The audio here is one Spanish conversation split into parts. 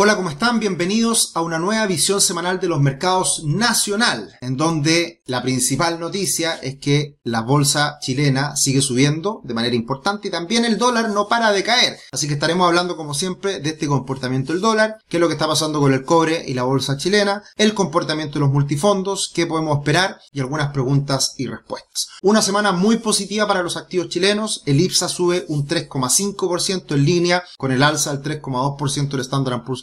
Hola, ¿cómo están? Bienvenidos a una nueva visión semanal de los mercados nacional, en donde la principal noticia es que la bolsa chilena sigue subiendo de manera importante y también el dólar no para de caer. Así que estaremos hablando como siempre de este comportamiento del dólar, qué es lo que está pasando con el cobre y la bolsa chilena, el comportamiento de los multifondos, qué podemos esperar y algunas preguntas y respuestas. Una semana muy positiva para los activos chilenos, el IPSA sube un 3,5% en línea con el alza del 3,2% del Standard Poor's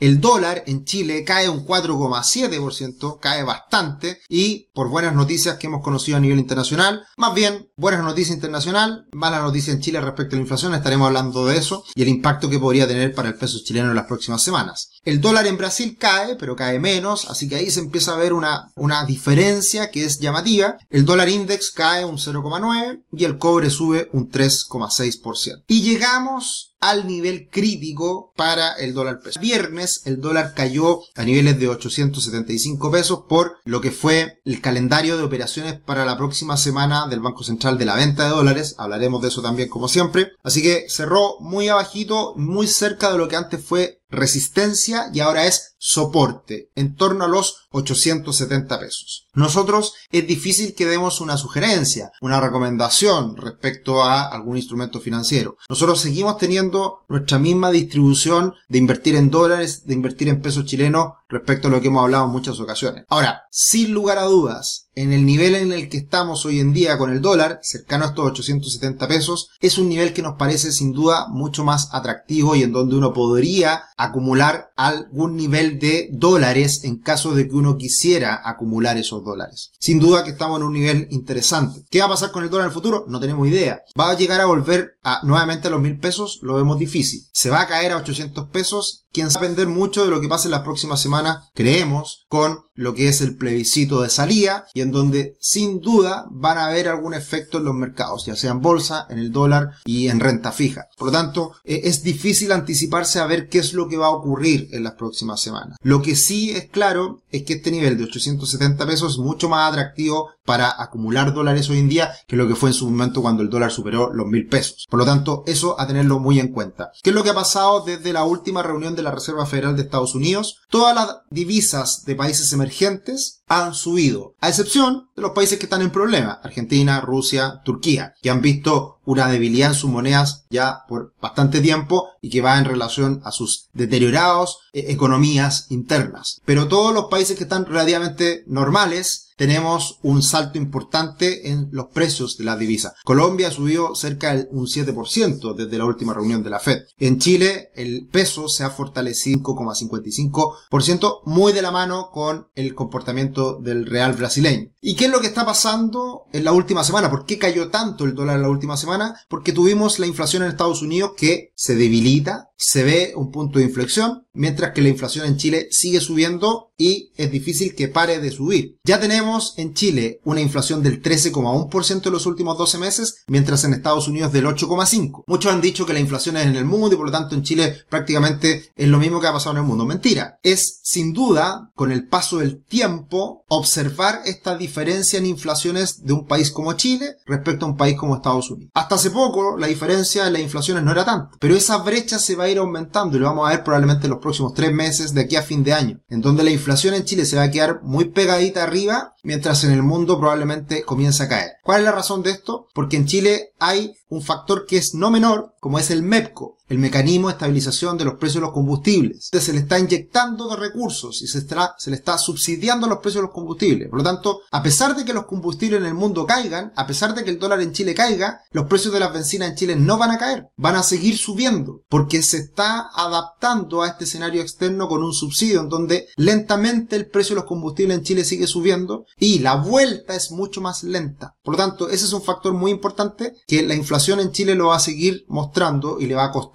el dólar en Chile cae un 4,7%, cae bastante y por buenas noticias que hemos conocido a nivel internacional, más bien buenas noticias internacional, malas noticias en Chile respecto a la inflación, estaremos hablando de eso y el impacto que podría tener para el peso chileno en las próximas semanas. El dólar en Brasil cae, pero cae menos, así que ahí se empieza a ver una, una diferencia que es llamativa. El dólar index cae un 0,9 y el cobre sube un 3,6%. Y llegamos al nivel crítico para el dólar peso. Viernes el dólar cayó a niveles de 875 pesos por lo que fue el calendario de operaciones para la próxima semana del Banco Central de la venta de dólares. Hablaremos de eso también como siempre. Así que cerró muy abajito, muy cerca de lo que antes fue resistencia y ahora es soporte, en torno a los 870 pesos. Nosotros es difícil que demos una sugerencia, una recomendación respecto a algún instrumento financiero. Nosotros seguimos teniendo nuestra misma distribución de invertir en dólares, de invertir en pesos chilenos respecto a lo que hemos hablado en muchas ocasiones. Ahora, sin lugar a dudas, en el nivel en el que estamos hoy en día con el dólar, cercano a estos 870 pesos, es un nivel que nos parece sin duda mucho más atractivo y en donde uno podría acumular algún nivel de dólares en caso de que uno quisiera acumular esos dólares. Sin duda que estamos en un nivel interesante. ¿Qué va a pasar con el dólar en el futuro? No tenemos idea. ¿Va a llegar a volver a, nuevamente a los mil pesos? Lo vemos difícil. ¿Se va a caer a 800 pesos? quien va a depender mucho de lo que pase en las próximas semanas, creemos, con lo que es el plebiscito de salida y en donde sin duda van a haber algún efecto en los mercados, ya sea en bolsa, en el dólar y en renta fija. Por lo tanto, eh, es difícil anticiparse a ver qué es lo que va a ocurrir en las próximas semanas. Lo que sí es claro es que este nivel de 870 pesos es mucho más atractivo para acumular dólares hoy en día que lo que fue en su momento cuando el dólar superó los mil pesos. Por lo tanto, eso a tenerlo muy en cuenta. ¿Qué es lo que ha pasado desde la última reunión de la Reserva Federal de Estados Unidos? Todas las divisas de países emergentes han subido, a excepción de los países que están en problema, Argentina, Rusia, Turquía, que han visto una debilidad en sus monedas ya por bastante tiempo y que va en relación a sus deteriorados eh, economías internas. Pero todos los países que están relativamente normales tenemos un salto importante en los precios de la divisa. Colombia subió cerca de un 7% desde la última reunión de la Fed. En Chile el peso se ha fortalecido 5,55%, muy de la mano con el comportamiento del real brasileño. ¿Y qué es lo que está pasando en la última semana? ¿Por qué cayó tanto el dólar en la última semana? Porque tuvimos la inflación en Estados Unidos que se debilita, se ve un punto de inflexión, mientras que la inflación en Chile sigue subiendo y es difícil que pare de subir. Ya tenemos en Chile una inflación del 13,1% en los últimos 12 meses, mientras en Estados Unidos del 8,5%. Muchos han dicho que la inflación es en el mundo y por lo tanto en Chile prácticamente es lo mismo que ha pasado en el mundo. Mentira. Es sin duda, con el paso del tiempo, observar esta diferencia en inflaciones de un país como Chile respecto a un país como Estados Unidos. Hasta hace poco la diferencia en las inflaciones no era tanta, pero esa brecha se va a aumentando y lo vamos a ver probablemente en los próximos tres meses de aquí a fin de año, en donde la inflación en Chile se va a quedar muy pegadita arriba, mientras en el mundo probablemente comienza a caer. ¿Cuál es la razón de esto? Porque en Chile hay un factor que es no menor, como es el MEPCO, el mecanismo de estabilización de los precios de los combustibles. Se le está inyectando de recursos y se, se le está subsidiando los precios de los combustibles. Por lo tanto, a pesar de que los combustibles en el mundo caigan, a pesar de que el dólar en Chile caiga, los precios de las bencinas en Chile no van a caer, van a seguir subiendo, porque se está adaptando a este escenario externo con un subsidio en donde lentamente el precio de los combustibles en Chile sigue subiendo y la vuelta es mucho más lenta. Por lo tanto, ese es un factor muy importante que la inflación en Chile lo va a seguir mostrando y le va a costar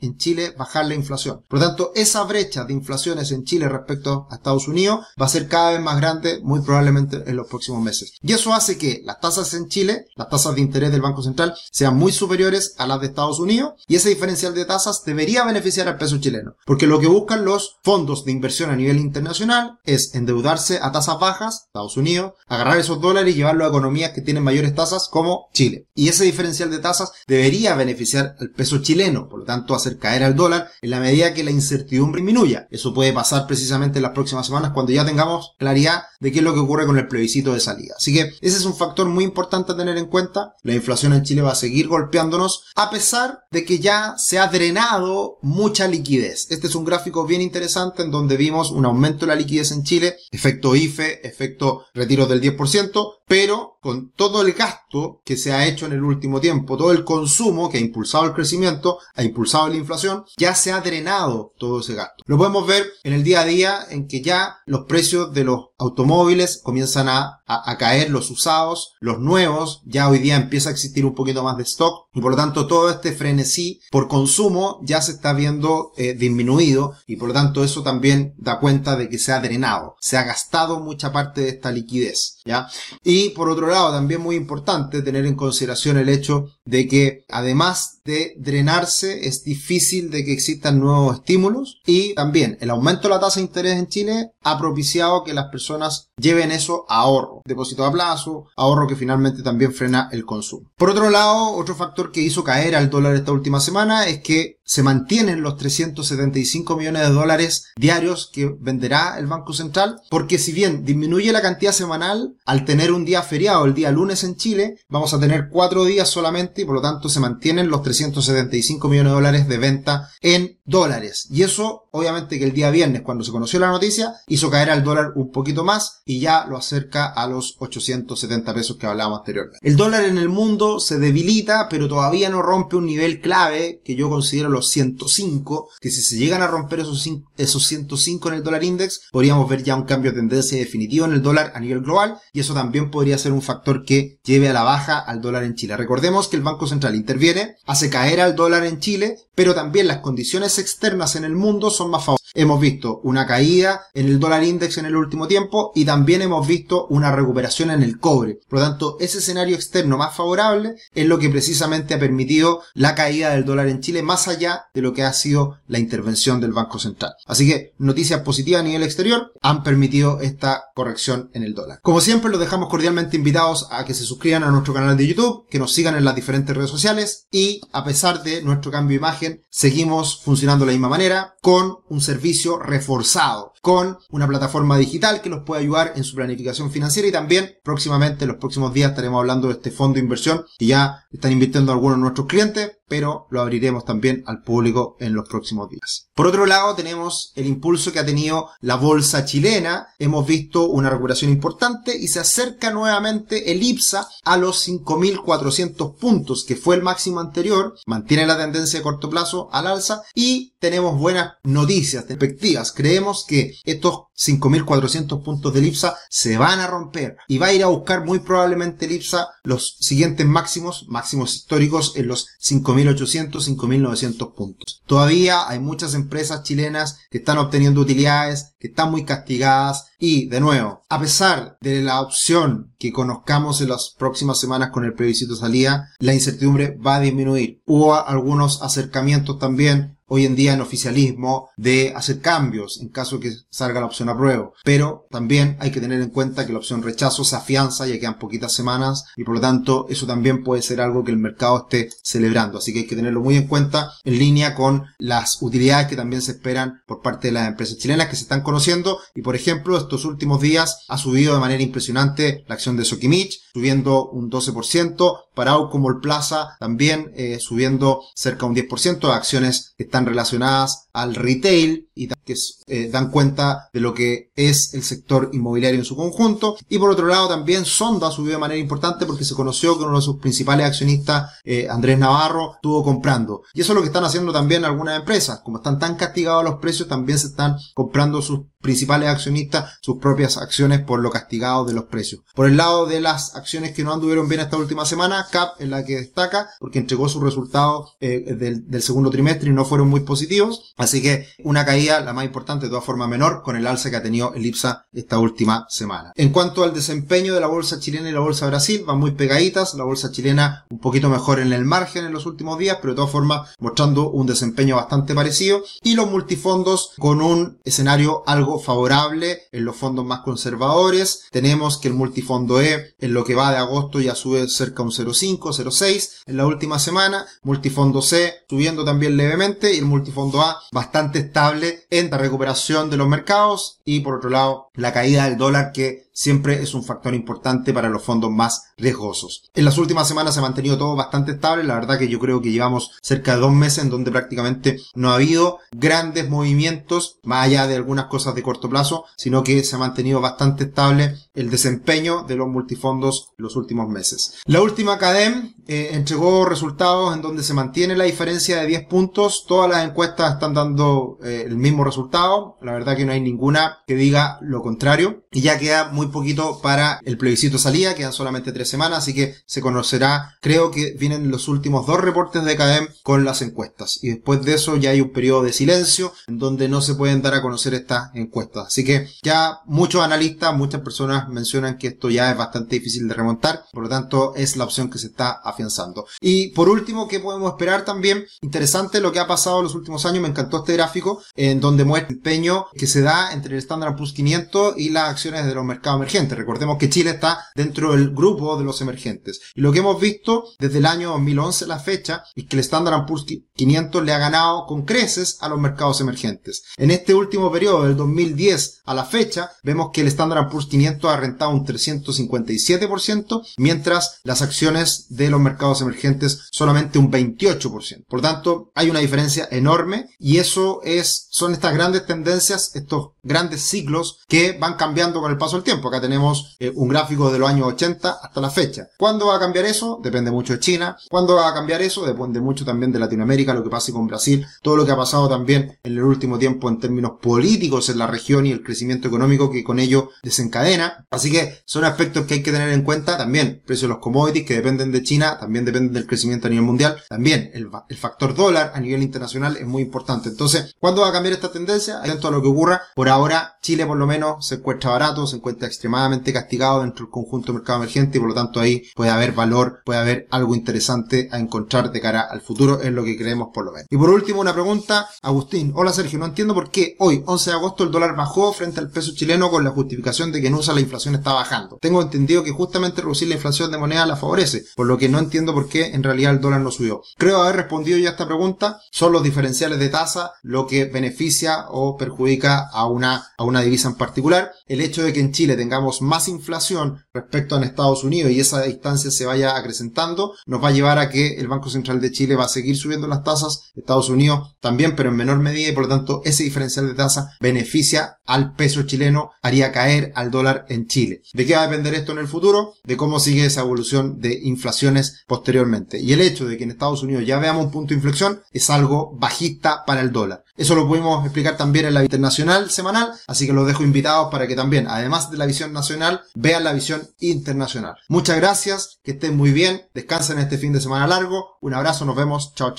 en Chile bajar la inflación. Por lo tanto, esa brecha de inflaciones en Chile respecto a Estados Unidos va a ser cada vez más grande, muy probablemente en los próximos meses. Y eso hace que las tasas en Chile, las tasas de interés del Banco Central, sean muy superiores a las de Estados Unidos y ese diferencial de tasas debería beneficiar al peso chileno. Porque lo que buscan los fondos de inversión a nivel internacional es endeudarse a tasas bajas, Estados Unidos, agarrar esos dólares y llevarlos a economías que tienen mayores tasas como Chile. Y ese diferencial de tasas debería beneficiar al peso chileno por lo tanto hacer caer al dólar en la medida que la incertidumbre disminuya. Eso puede pasar precisamente en las próximas semanas cuando ya tengamos claridad de qué es lo que ocurre con el plebiscito de salida. Así que ese es un factor muy importante a tener en cuenta. La inflación en Chile va a seguir golpeándonos a pesar de que ya se ha drenado mucha liquidez. Este es un gráfico bien interesante en donde vimos un aumento de la liquidez en Chile, efecto IFE, efecto retiro del 10%, pero con todo el gasto que se ha hecho en el último tiempo, todo el consumo que ha impulsado el crecimiento, ha impulsado la inflación, ya se ha drenado todo ese gasto. Lo podemos ver en el día a día en que ya los precios de los automóviles comienzan a, caer, los usados, los nuevos, ya hoy día empieza a existir un poquito más de stock y por lo tanto todo este frenesí por consumo ya se está viendo eh, disminuido y por lo tanto eso también da cuenta de que se ha drenado, se ha gastado mucha parte de esta liquidez, ¿ya? Y por lado, también muy importante tener en consideración el hecho de que además de drenarse, es difícil de que existan nuevos estímulos y también el aumento de la tasa de interés en Chile ha propiciado que las personas lleven eso a ahorro, depósito a plazo, ahorro que finalmente también frena el consumo. Por otro lado, otro factor que hizo caer al dólar esta última semana es que se mantienen los 375 millones de dólares diarios que venderá el Banco Central, porque si bien disminuye la cantidad semanal, al tener un día feriado el día lunes en Chile, vamos a tener cuatro días solamente y por lo tanto se mantienen los 375 millones de dólares de venta en dólares. Y eso, obviamente que el día viernes, cuando se conoció la noticia, hizo caer al dólar un poquito más y ya lo acerca a los 870 pesos que hablábamos anteriormente. El dólar en el mundo se debilita, pero todavía no rompe un nivel clave que yo considero lo 105, que si se llegan a romper esos, esos 105 en el dólar index, podríamos ver ya un cambio de tendencia definitivo en el dólar a nivel global y eso también podría ser un factor que lleve a la baja al dólar en Chile. Recordemos que el Banco Central interviene, hace caer al dólar en Chile, pero también las condiciones externas en el mundo son más favorables. Hemos visto una caída en el dólar index en el último tiempo y también hemos visto una recuperación en el cobre. Por lo tanto, ese escenario externo más favorable es lo que precisamente ha permitido la caída del dólar en Chile más allá de lo que ha sido la intervención del Banco Central. Así que noticias positivas a nivel exterior han permitido esta corrección en el dólar. Como siempre, los dejamos cordialmente invitados a que se suscriban a nuestro canal de YouTube, que nos sigan en las diferentes redes sociales y a pesar de nuestro cambio de imagen, seguimos funcionando de la misma manera con un servicio reforzado, con una plataforma digital que los puede ayudar en su planificación financiera y también próximamente, en los próximos días, estaremos hablando de este fondo de inversión que ya están invirtiendo algunos de nuestros clientes pero lo abriremos también al público en los próximos días. Por otro lado, tenemos el impulso que ha tenido la bolsa chilena. Hemos visto una recuperación importante y se acerca nuevamente el IPSA a los 5.400 puntos, que fue el máximo anterior. Mantiene la tendencia de corto plazo al alza y tenemos buenas noticias, perspectivas. Creemos que estos 5.400 puntos del IPSA se van a romper y va a ir a buscar muy probablemente el IPSA los siguientes máximos, máximos históricos en los 5.000 5.800, 5.900 puntos. Todavía hay muchas empresas chilenas que están obteniendo utilidades, que están muy castigadas y, de nuevo, a pesar de la opción que conozcamos en las próximas semanas con el plebiscito salida, la incertidumbre va a disminuir. Hubo algunos acercamientos también hoy en día en oficialismo de hacer cambios en caso que salga la opción apruebo. Pero también hay que tener en cuenta que la opción rechazo se afianza, ya quedan poquitas semanas y por lo tanto eso también puede ser algo que el mercado esté celebrando. Así que hay que tenerlo muy en cuenta en línea con las utilidades que también se esperan por parte de las empresas chilenas que se están conociendo y por ejemplo estos últimos días ha subido de manera impresionante la acción de Sokimich, subiendo un 12%, Parau como el Plaza también eh, subiendo cerca de un 10%, acciones que están relacionadas al retail y que eh, dan cuenta de lo que es el sector inmobiliario en su conjunto. Y por otro lado también Sonda subió de manera importante porque se conoció que uno de sus principales accionistas, eh, Andrés Navarro, estuvo comprando. Y eso es lo que están haciendo también algunas empresas. Como están tan castigados los precios, también se están comprando sus principales accionistas sus propias acciones por lo castigado de los precios. Por el lado de las acciones que no anduvieron bien esta última semana, CAP es la que destaca porque entregó sus resultados eh, del, del segundo trimestre y no fueron muy positivos. Así que una caída, la más importante, de todas formas menor, con el alza que ha tenido el IPSA esta última semana. En cuanto al desempeño de la bolsa chilena y la bolsa Brasil, van muy pegaditas. La bolsa chilena un poquito mejor en el margen en los últimos días, pero de todas formas mostrando un desempeño bastante parecido. Y los multifondos con un escenario algo favorable en los fondos más conservadores. Tenemos que el multifondo E en lo que va de agosto ya sube cerca un 0,5, 0,6 en la última semana. Multifondo C subiendo también levemente y el multifondo A bastante estable en la recuperación de los mercados y por otro lado la caída del dólar que siempre es un factor importante para los fondos más riesgosos. En las últimas semanas se ha mantenido todo bastante estable, la verdad que yo creo que llevamos cerca de dos meses en donde prácticamente no ha habido grandes movimientos, más allá de algunas cosas de corto plazo, sino que se ha mantenido bastante estable el desempeño de los multifondos los últimos meses. La última CADEM eh, entregó resultados en donde se mantiene la diferencia de 10 puntos, todas las encuestas están dando eh, el mismo resultado, la verdad que no hay ninguna que diga lo contrario, y ya queda muy poquito para el plebiscito salida, quedan solamente tres semanas, así que se conocerá, creo que vienen los últimos dos reportes de CADEM con las encuestas. Y después de eso ya hay un periodo de silencio en donde no se pueden dar a conocer estas encuestas. Así que ya muchos analistas, muchas personas mencionan que esto ya es bastante difícil de remontar, por lo tanto es la opción que se está afianzando. Y por último, ¿qué podemos esperar también? Interesante lo que ha pasado en los últimos años, me encantó este gráfico en donde muestra el empeño que se da entre el Standard Poor's 500 y las acciones de los mercados emergentes. Recordemos que Chile está dentro del grupo de los emergentes. Y lo que hemos visto desde el año 2011 la fecha es que el Standard Poor's 500 le ha ganado con creces a los mercados emergentes. En este último periodo, del 2010 a la fecha, vemos que el Standard Poor's 500 ha rentado un 357%, mientras las acciones de los mercados emergentes solamente un 28%. Por tanto, hay una diferencia enorme y eso es, son estas grandes tendencias, estos grandes ciclos que van cambiando con el paso del tiempo. Acá tenemos eh, un gráfico de los años 80 hasta la fecha. ¿Cuándo va a cambiar eso? Depende mucho de China. ¿Cuándo va a cambiar eso? Depende mucho también de Latinoamérica, lo que pase con Brasil, todo lo que ha pasado también en el último tiempo en términos políticos en la región y el crecimiento económico que con ello desencadena. Así que son aspectos que hay que tener en cuenta. También precios de los commodities que dependen de China, también dependen del crecimiento a nivel mundial. También el, el factor dólar a nivel internacional es muy importante. Entonces, ¿cuándo va a cambiar esta tendencia? Atento a lo que ocurra. Por ahora, Chile por lo menos se encuentra barato, se encuentra extremadamente castigado dentro del conjunto mercado emergente y por lo tanto ahí puede haber valor, puede haber algo interesante a encontrar de cara al futuro, es lo que creemos por lo menos. Y por último una pregunta, Agustín, hola Sergio, no entiendo por qué hoy, 11 de agosto, el dólar bajó frente al peso chileno con la justificación de que en USA la inflación está bajando. Tengo entendido que justamente reducir la inflación de moneda la favorece, por lo que no entiendo por qué en realidad el dólar no subió. Creo haber respondido ya a esta pregunta, son los diferenciales de tasa lo que beneficia o perjudica a a una divisa en particular. El hecho de que en Chile tengamos más inflación respecto a Estados Unidos y esa distancia se vaya acrecentando, nos va a llevar a que el Banco Central de Chile va a seguir subiendo las tasas, Estados Unidos también, pero en menor medida y por lo tanto ese diferencial de tasa beneficia al peso chileno, haría caer al dólar en Chile. ¿De qué va a depender esto en el futuro? De cómo sigue esa evolución de inflaciones posteriormente. Y el hecho de que en Estados Unidos ya veamos un punto de inflexión es algo bajista para el dólar. Eso lo pudimos explicar también en la internacional semanal, así que los dejo invitados para que también, además de la visión nacional, vean la visión internacional. Muchas gracias, que estén muy bien, descansen este fin de semana largo, un abrazo, nos vemos, chao chao.